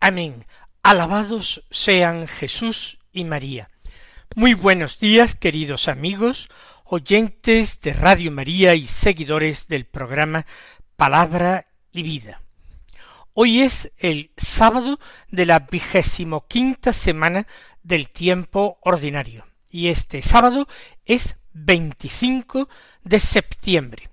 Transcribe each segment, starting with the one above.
Amén. Alabados sean Jesús y María. Muy buenos días, queridos amigos, oyentes de Radio María y seguidores del programa Palabra y Vida. Hoy es el sábado de la vigésimo quinta semana del tiempo ordinario y este sábado es 25 de septiembre.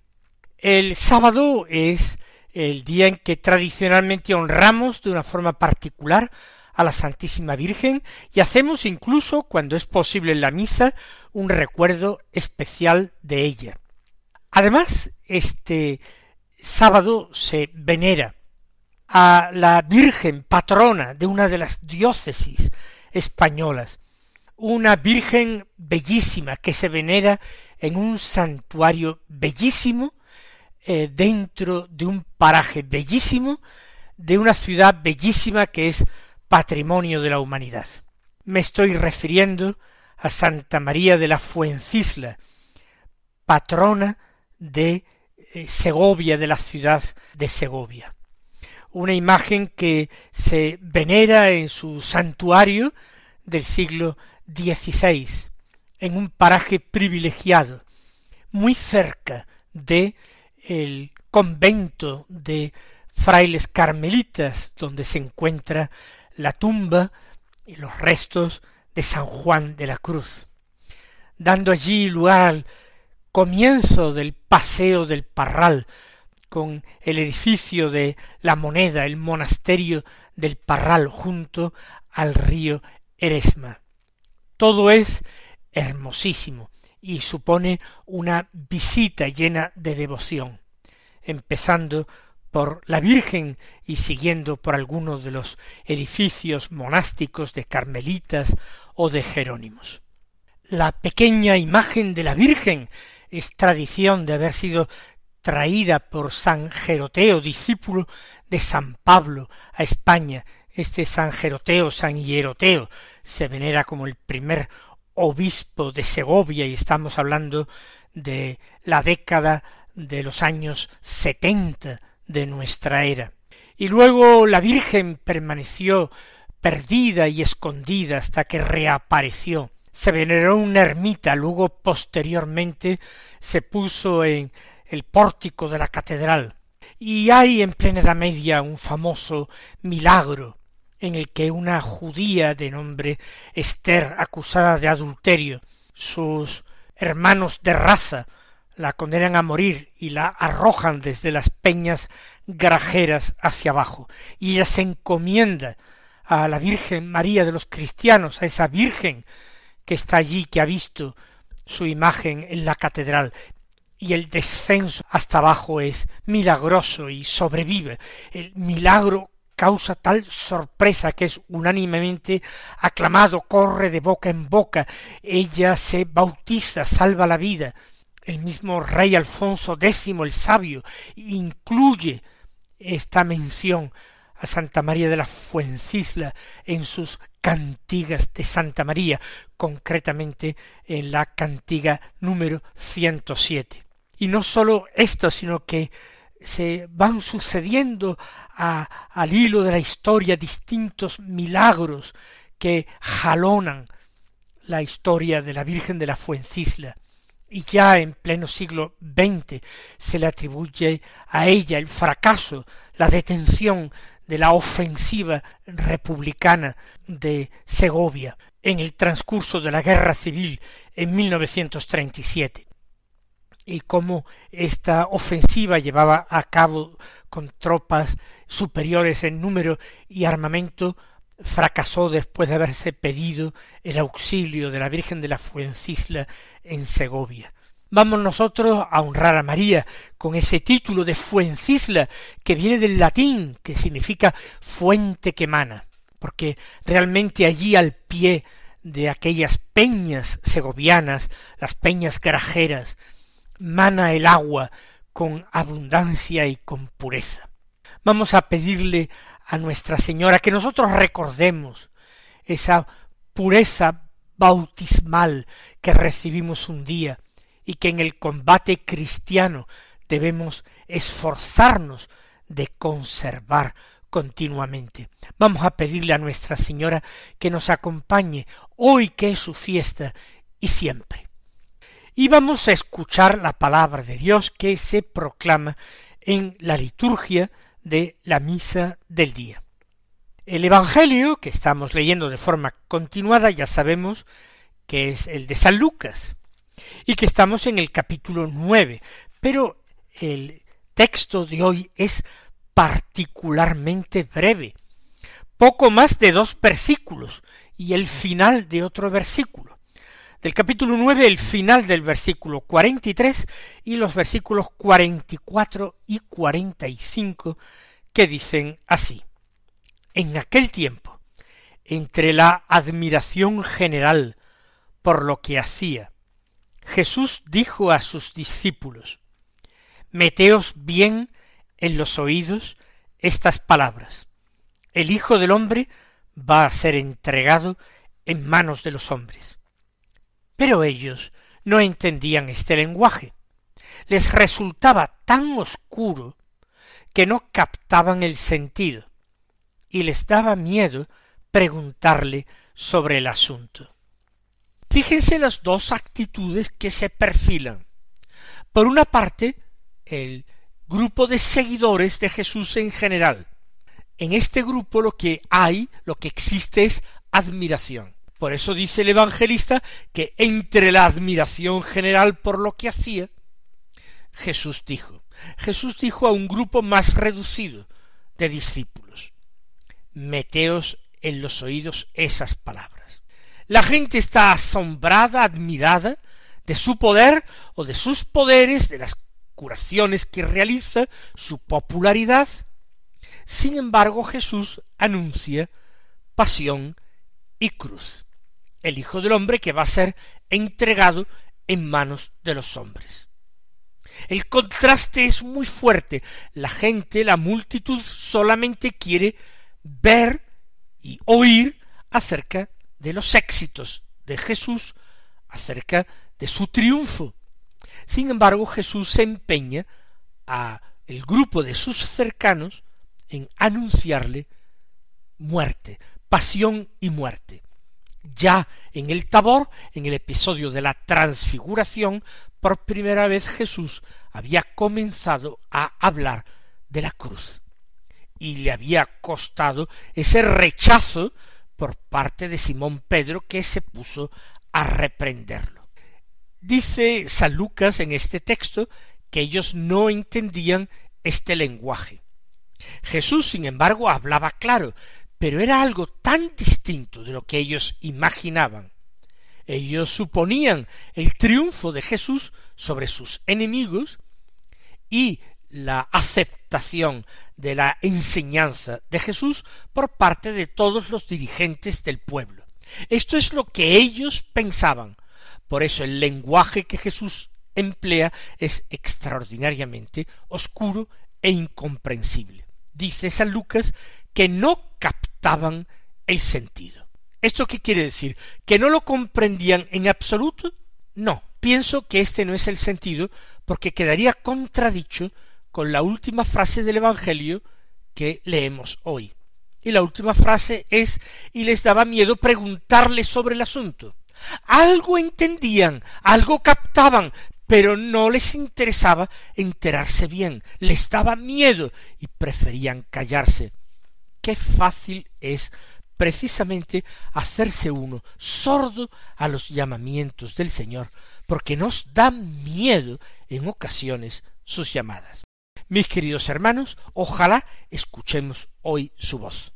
El sábado es el día en que tradicionalmente honramos de una forma particular a la Santísima Virgen y hacemos incluso, cuando es posible en la misa, un recuerdo especial de ella. Además, este sábado se venera a la Virgen patrona de una de las diócesis españolas, una Virgen bellísima que se venera en un santuario bellísimo eh, dentro de un paraje bellísimo, de una ciudad bellísima que es patrimonio de la humanidad. Me estoy refiriendo a Santa María de la Fuencisla, patrona de eh, Segovia, de la ciudad de Segovia. Una imagen que se venera en su santuario del siglo XVI, en un paraje privilegiado, muy cerca de el convento de frailes carmelitas, donde se encuentra la tumba y los restos de San Juan de la Cruz, dando allí lugar al comienzo del paseo del Parral, con el edificio de la moneda, el monasterio del Parral junto al río Eresma. Todo es hermosísimo, y supone una visita llena de devoción, empezando por la Virgen y siguiendo por algunos de los edificios monásticos de carmelitas o de jerónimos. La pequeña imagen de la Virgen es tradición de haber sido traída por San Jeroteo, discípulo de San Pablo, a España. Este San Jeroteo, San Hieroteo, se venera como el primer obispo de Segovia y estamos hablando de la década de los años setenta de nuestra era. Y luego la Virgen permaneció perdida y escondida hasta que reapareció. Se veneró una ermita, luego posteriormente se puso en el pórtico de la catedral. Y hay en plena Edad Media un famoso milagro en el que una judía de nombre Esther, acusada de adulterio, sus hermanos de raza la condenan a morir y la arrojan desde las peñas grajeras hacia abajo, y ella se encomienda a la Virgen María de los cristianos, a esa Virgen que está allí, que ha visto su imagen en la catedral, y el descenso hasta abajo es milagroso y sobrevive. El milagro causa tal sorpresa que es unánimemente aclamado, corre de boca en boca, ella se bautiza, salva la vida. El mismo rey Alfonso X el sabio incluye esta mención a Santa María de la Fuencisla en sus cantigas de Santa María, concretamente en la cantiga número 107. Y no sólo esto, sino que se van sucediendo al hilo de la historia distintos milagros que jalonan la historia de la Virgen de la Fuencisla. Y ya en pleno siglo XX se le atribuye a ella el fracaso, la detención de la ofensiva republicana de Segovia en el transcurso de la guerra civil en 1937 y cómo esta ofensiva llevaba a cabo con tropas superiores en número y armamento, fracasó después de haberse pedido el auxilio de la Virgen de la Fuencisla en Segovia. vamos nosotros a honrar a María con ese título de Fuencisla que viene del latín, que significa fuente que mana, porque realmente allí al pie de aquellas peñas segovianas, las peñas grajeras, mana el agua con abundancia y con pureza. Vamos a pedirle a Nuestra Señora que nosotros recordemos esa pureza bautismal que recibimos un día y que en el combate cristiano debemos esforzarnos de conservar continuamente. Vamos a pedirle a Nuestra Señora que nos acompañe hoy que es su fiesta y siempre. Y vamos a escuchar la palabra de Dios que se proclama en la liturgia de la misa del día. El Evangelio que estamos leyendo de forma continuada ya sabemos que es el de San Lucas y que estamos en el capítulo nueve, pero el texto de hoy es particularmente breve, poco más de dos versículos y el final de otro versículo. Del capítulo nueve el final del versículo cuarenta y tres y los versículos cuarenta y cuatro y cuarenta y cinco que dicen así. En aquel tiempo, entre la admiración general por lo que hacía, Jesús dijo a sus discípulos, Meteos bien en los oídos estas palabras. El Hijo del Hombre va a ser entregado en manos de los hombres. Pero ellos no entendían este lenguaje. Les resultaba tan oscuro que no captaban el sentido, y les daba miedo preguntarle sobre el asunto. Fíjense las dos actitudes que se perfilan. Por una parte, el grupo de seguidores de Jesús en general. En este grupo lo que hay, lo que existe es admiración. Por eso dice el evangelista que entre la admiración general por lo que hacía, Jesús dijo, Jesús dijo a un grupo más reducido de discípulos, meteos en los oídos esas palabras. La gente está asombrada, admirada de su poder o de sus poderes, de las curaciones que realiza, su popularidad. Sin embargo, Jesús anuncia pasión y cruz, el Hijo del Hombre que va a ser entregado en manos de los hombres. El contraste es muy fuerte. La gente, la multitud solamente quiere ver y oír acerca de los éxitos de Jesús, acerca de su triunfo. Sin embargo, Jesús se empeña a el grupo de sus cercanos en anunciarle muerte, pasión y muerte. Ya en el Tabor, en el episodio de la transfiguración, por primera vez Jesús había comenzado a hablar de la cruz y le había costado ese rechazo por parte de Simón Pedro que se puso a reprenderlo. Dice San Lucas en este texto que ellos no entendían este lenguaje. Jesús, sin embargo, hablaba claro, pero era algo tan distinto de lo que ellos imaginaban ellos suponían el triunfo de Jesús sobre sus enemigos y la aceptación de la enseñanza de Jesús por parte de todos los dirigentes del pueblo. Esto es lo que ellos pensaban. Por eso el lenguaje que Jesús emplea es extraordinariamente oscuro e incomprensible. Dice San Lucas que no captaban el sentido. ¿Esto qué quiere decir? ¿Que no lo comprendían en absoluto? No, pienso que este no es el sentido, porque quedaría contradicho con la última frase del Evangelio que leemos hoy. Y la última frase es y les daba miedo preguntarle sobre el asunto. Algo entendían, algo captaban, pero no les interesaba enterarse bien, les daba miedo y preferían callarse. Qué fácil es precisamente hacerse uno sordo a los llamamientos del Señor, porque nos da miedo en ocasiones sus llamadas. Mis queridos hermanos, ojalá escuchemos hoy su voz.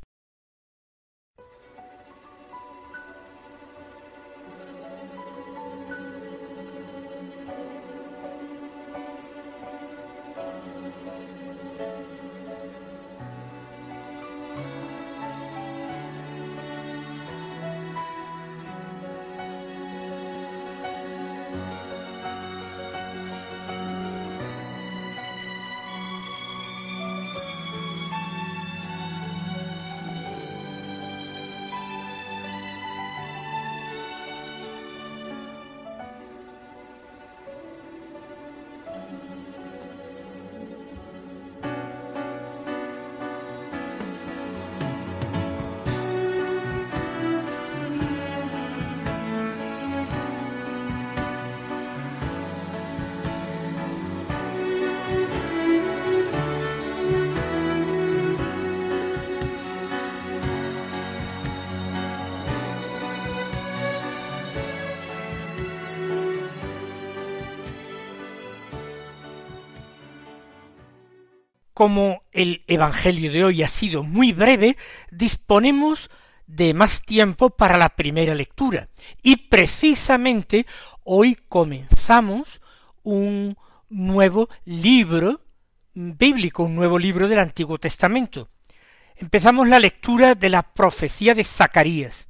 Como el Evangelio de hoy ha sido muy breve, disponemos de más tiempo para la primera lectura. Y precisamente hoy comenzamos un nuevo libro bíblico, un nuevo libro del Antiguo Testamento. Empezamos la lectura de la profecía de Zacarías.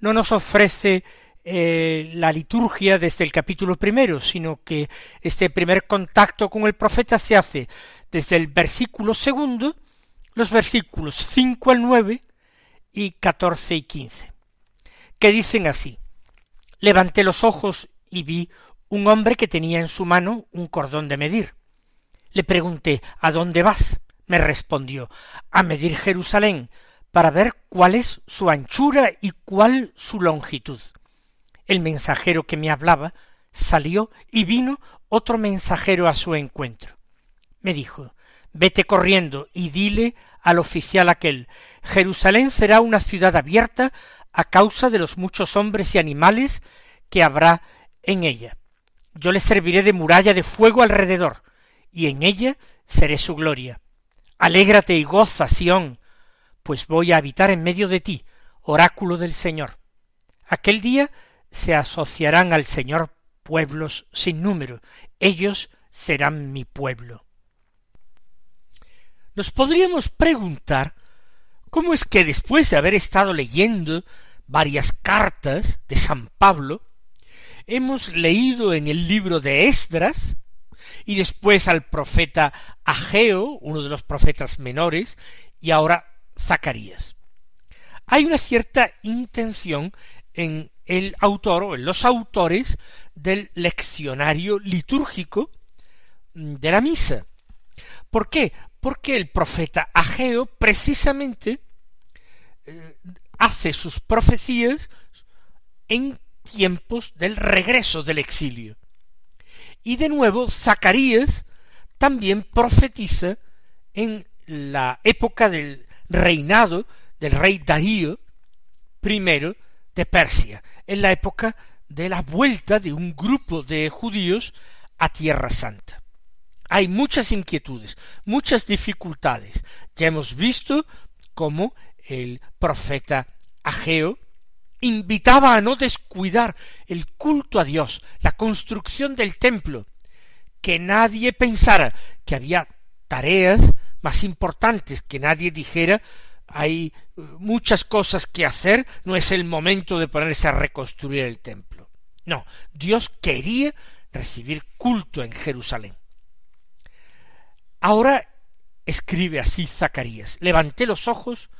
No nos ofrece eh, la liturgia desde el capítulo primero, sino que este primer contacto con el profeta se hace desde el versículo segundo, los versículos cinco al nueve y catorce y quince, que dicen así Levanté los ojos y vi un hombre que tenía en su mano un cordón de medir. Le pregunté ¿A dónde vas? me respondió a medir Jerusalén, para ver cuál es su anchura y cuál su longitud. El mensajero que me hablaba salió y vino otro mensajero a su encuentro. Me dijo Vete corriendo y dile al oficial aquel Jerusalén será una ciudad abierta a causa de los muchos hombres y animales que habrá en ella. Yo le serviré de muralla de fuego alrededor, y en ella seré su gloria. Alégrate y goza, Sión, pues voy a habitar en medio de ti, oráculo del Señor. Aquel día se asociarán al Señor pueblos sin número, ellos serán mi pueblo. Nos podríamos preguntar cómo es que después de haber estado leyendo varias cartas de San Pablo, hemos leído en el libro de Esdras, y después al profeta Ageo, uno de los profetas menores, y ahora Zacarías. Hay una cierta intención en el autor o en los autores del leccionario litúrgico de la misa. ¿Por qué? Porque el profeta Ageo precisamente eh, hace sus profecías en tiempos del regreso del exilio. Y de nuevo Zacarías también profetiza en la época del reinado del rey Darío I de Persia, en la época de la vuelta de un grupo de judíos a Tierra Santa. Hay muchas inquietudes, muchas dificultades. Ya hemos visto cómo el profeta Ageo invitaba a no descuidar el culto a Dios, la construcción del templo, que nadie pensara que había tareas más importantes, que nadie dijera hay uh, muchas cosas que hacer, no es el momento de ponerse a reconstruir el templo. No, Dios quería recibir culto en Jerusalén. Ahora escribe así Zacarías, levanté los ojos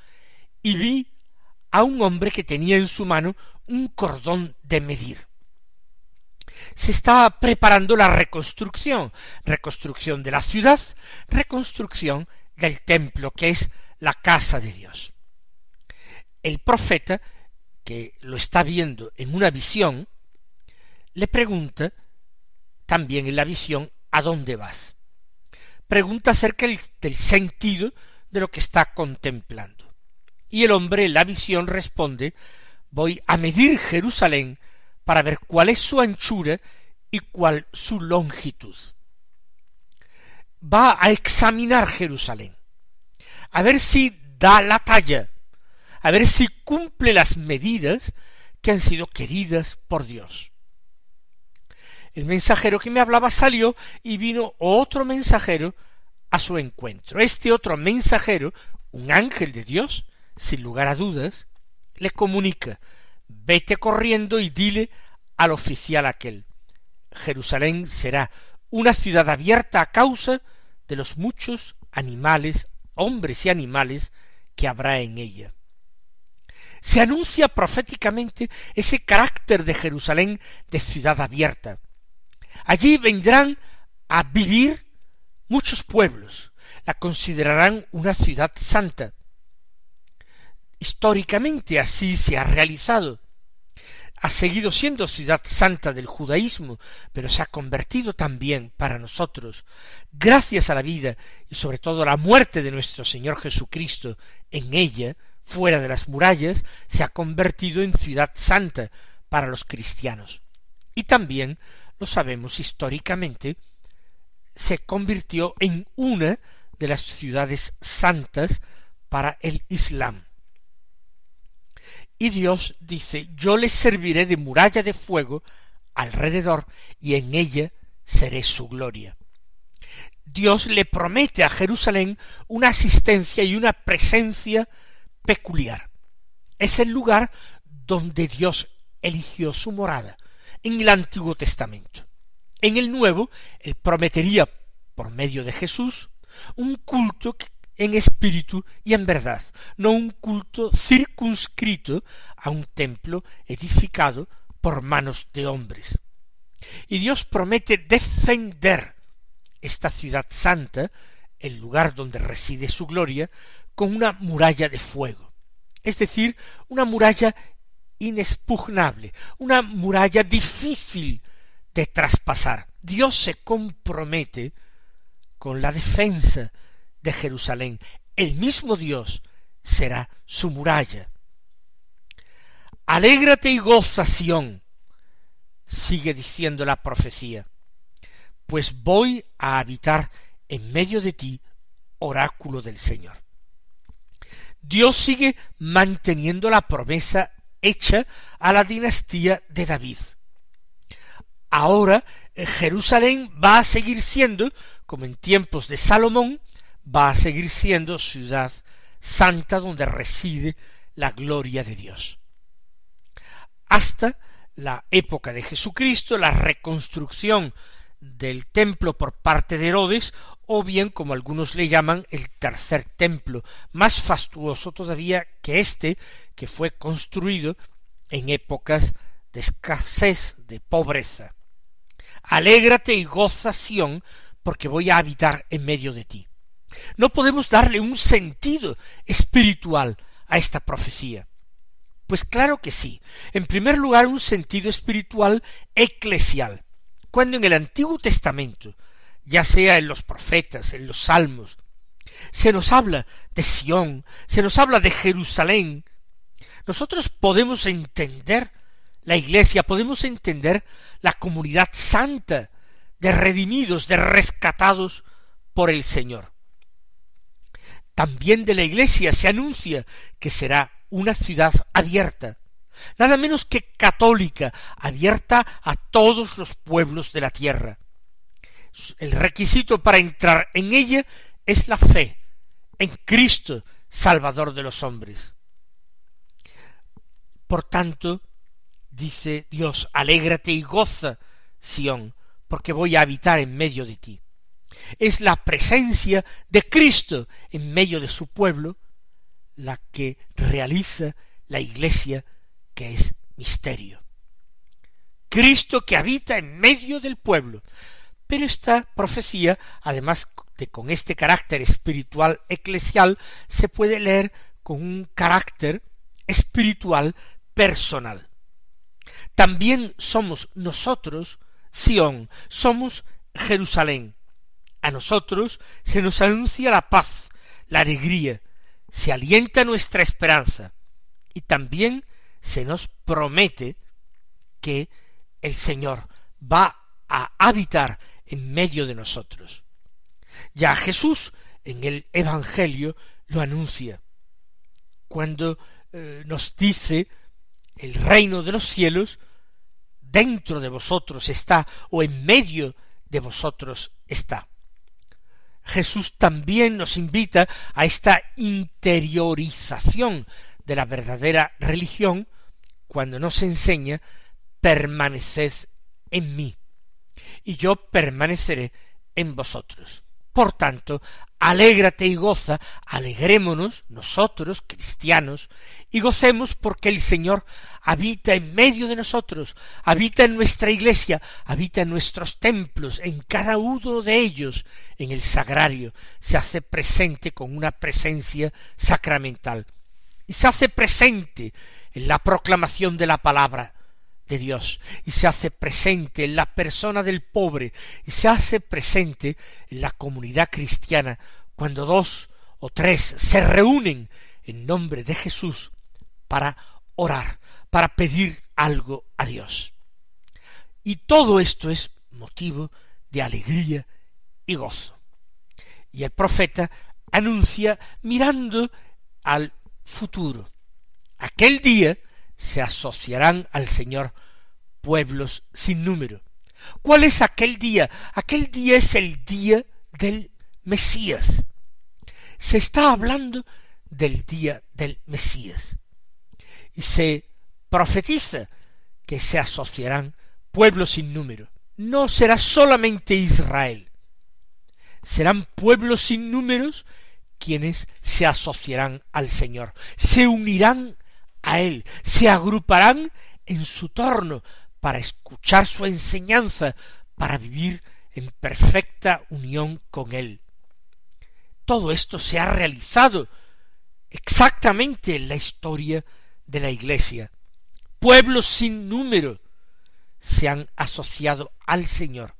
y vi a un hombre que tenía en su mano un cordón de medir. Se estaba preparando la reconstrucción, reconstrucción de la ciudad, reconstrucción del templo, que es la casa de Dios. El profeta, que lo está viendo en una visión, le pregunta también en la visión ¿a dónde vas? Pregunta acerca del sentido de lo que está contemplando. Y el hombre la visión responde voy a medir Jerusalén para ver cuál es su anchura y cuál su longitud. Va a examinar Jerusalén, a ver si da la talla, a ver si cumple las medidas que han sido queridas por Dios. El mensajero que me hablaba salió y vino otro mensajero a su encuentro. Este otro mensajero, un ángel de Dios, sin lugar a dudas, le comunica vete corriendo y dile al oficial aquel Jerusalén será una ciudad abierta a causa de los muchos animales, hombres y animales que habrá en ella. Se anuncia proféticamente ese carácter de Jerusalén de ciudad abierta. Allí vendrán a vivir muchos pueblos, la considerarán una ciudad santa, Históricamente así se ha realizado. Ha seguido siendo ciudad santa del judaísmo, pero se ha convertido también para nosotros, gracias a la vida y sobre todo a la muerte de nuestro Señor Jesucristo en ella, fuera de las murallas, se ha convertido en ciudad santa para los cristianos. Y también, lo sabemos históricamente, se convirtió en una de las ciudades santas para el Islam. Y Dios dice, yo les serviré de muralla de fuego alrededor y en ella seré su gloria. Dios le promete a Jerusalén una asistencia y una presencia peculiar. Es el lugar donde Dios eligió su morada en el Antiguo Testamento. En el Nuevo, Él prometería, por medio de Jesús, un culto en espíritu y en verdad, no un culto circunscrito a un templo edificado por manos de hombres. Y Dios promete defender esta ciudad santa, el lugar donde reside su gloria, con una muralla de fuego, es decir, una muralla inexpugnable, una muralla difícil de traspasar. Dios se compromete con la defensa de Jerusalén. El mismo Dios será su muralla. Alégrate y goza, Sión, sigue diciendo la profecía, pues voy a habitar en medio de ti, oráculo del Señor. Dios sigue manteniendo la promesa hecha a la dinastía de David. Ahora eh, Jerusalén va a seguir siendo, como en tiempos de Salomón, va a seguir siendo ciudad santa donde reside la gloria de Dios. Hasta la época de Jesucristo, la reconstrucción del templo por parte de Herodes, o bien, como algunos le llaman, el tercer templo, más fastuoso todavía que este, que fue construido en épocas de escasez, de pobreza. Alégrate y goza Sión, porque voy a habitar en medio de ti. No podemos darle un sentido espiritual a esta profecía. Pues claro que sí. En primer lugar, un sentido espiritual eclesial. Cuando en el Antiguo Testamento, ya sea en los profetas, en los salmos, se nos habla de Sión, se nos habla de Jerusalén, nosotros podemos entender la iglesia, podemos entender la comunidad santa de redimidos, de rescatados por el Señor. También de la iglesia se anuncia que será una ciudad abierta, nada menos que católica, abierta a todos los pueblos de la tierra. El requisito para entrar en ella es la fe en Cristo, Salvador de los hombres. Por tanto, dice Dios, alégrate y goza, Sión, porque voy a habitar en medio de ti. Es la presencia de Cristo en medio de su pueblo la que realiza la iglesia que es misterio. Cristo que habita en medio del pueblo. Pero esta profecía, además de con este carácter espiritual eclesial, se puede leer con un carácter espiritual personal. También somos nosotros Sión, somos Jerusalén. A nosotros se nos anuncia la paz, la alegría, se alienta nuestra esperanza y también se nos promete que el Señor va a habitar en medio de nosotros. Ya Jesús en el Evangelio lo anuncia, cuando eh, nos dice el reino de los cielos dentro de vosotros está o en medio de vosotros está. Jesús también nos invita a esta interiorización de la verdadera religión cuando nos enseña permaneced en mí y yo permaneceré en vosotros. Por tanto, alégrate y goza, alegrémonos nosotros, cristianos, y gocemos porque el Señor habita en medio de nosotros, habita en nuestra iglesia, habita en nuestros templos, en cada uno de ellos, en el sagrario, se hace presente con una presencia sacramental, y se hace presente en la proclamación de la palabra, de Dios y se hace presente en la persona del pobre y se hace presente en la comunidad cristiana cuando dos o tres se reúnen en nombre de Jesús para orar, para pedir algo a Dios. Y todo esto es motivo de alegría y gozo. y el profeta anuncia mirando al futuro. Aquel día se asociarán al Señor pueblos sin número. ¿Cuál es aquel día? Aquel día es el día del Mesías. Se está hablando del día del Mesías. Y se profetiza que se asociarán pueblos sin número. No será solamente Israel. Serán pueblos sin números quienes se asociarán al Señor, se unirán a Él, se agruparán en su torno para escuchar su enseñanza, para vivir en perfecta unión con Él. Todo esto se ha realizado exactamente en la historia de la Iglesia. Pueblos sin número se han asociado al Señor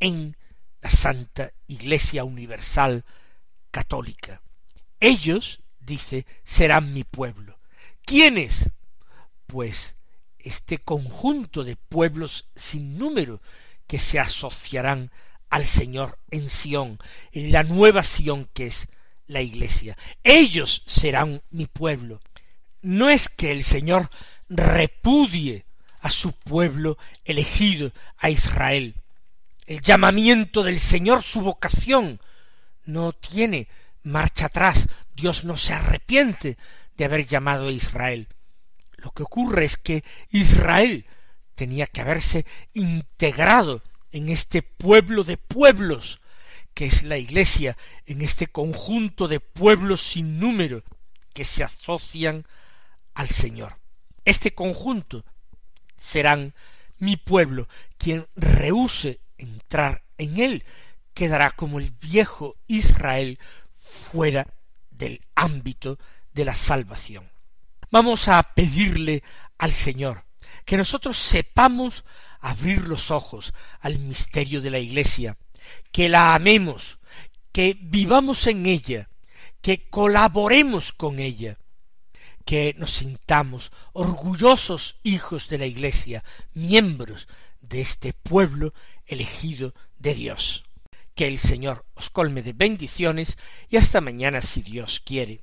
en la Santa Iglesia Universal Católica. Ellos, dice, serán mi pueblo. ¿Quiénes? Pues este conjunto de pueblos sin número que se asociarán al Señor en Sión, en la nueva Sión que es la Iglesia. Ellos serán mi pueblo. No es que el Señor repudie a su pueblo elegido, a Israel. El llamamiento del Señor, su vocación, no tiene marcha atrás. Dios no se arrepiente de haber llamado a Israel. Lo que ocurre es que Israel tenía que haberse integrado en este pueblo de pueblos, que es la Iglesia, en este conjunto de pueblos sin número que se asocian al Señor. Este conjunto serán mi pueblo, quien rehúse entrar en él, quedará como el viejo Israel fuera del ámbito de la salvación. Vamos a pedirle al Señor que nosotros sepamos abrir los ojos al misterio de la Iglesia, que la amemos, que vivamos en ella, que colaboremos con ella, que nos sintamos orgullosos hijos de la Iglesia, miembros de este pueblo elegido de Dios. Que el Señor os colme de bendiciones y hasta mañana si Dios quiere.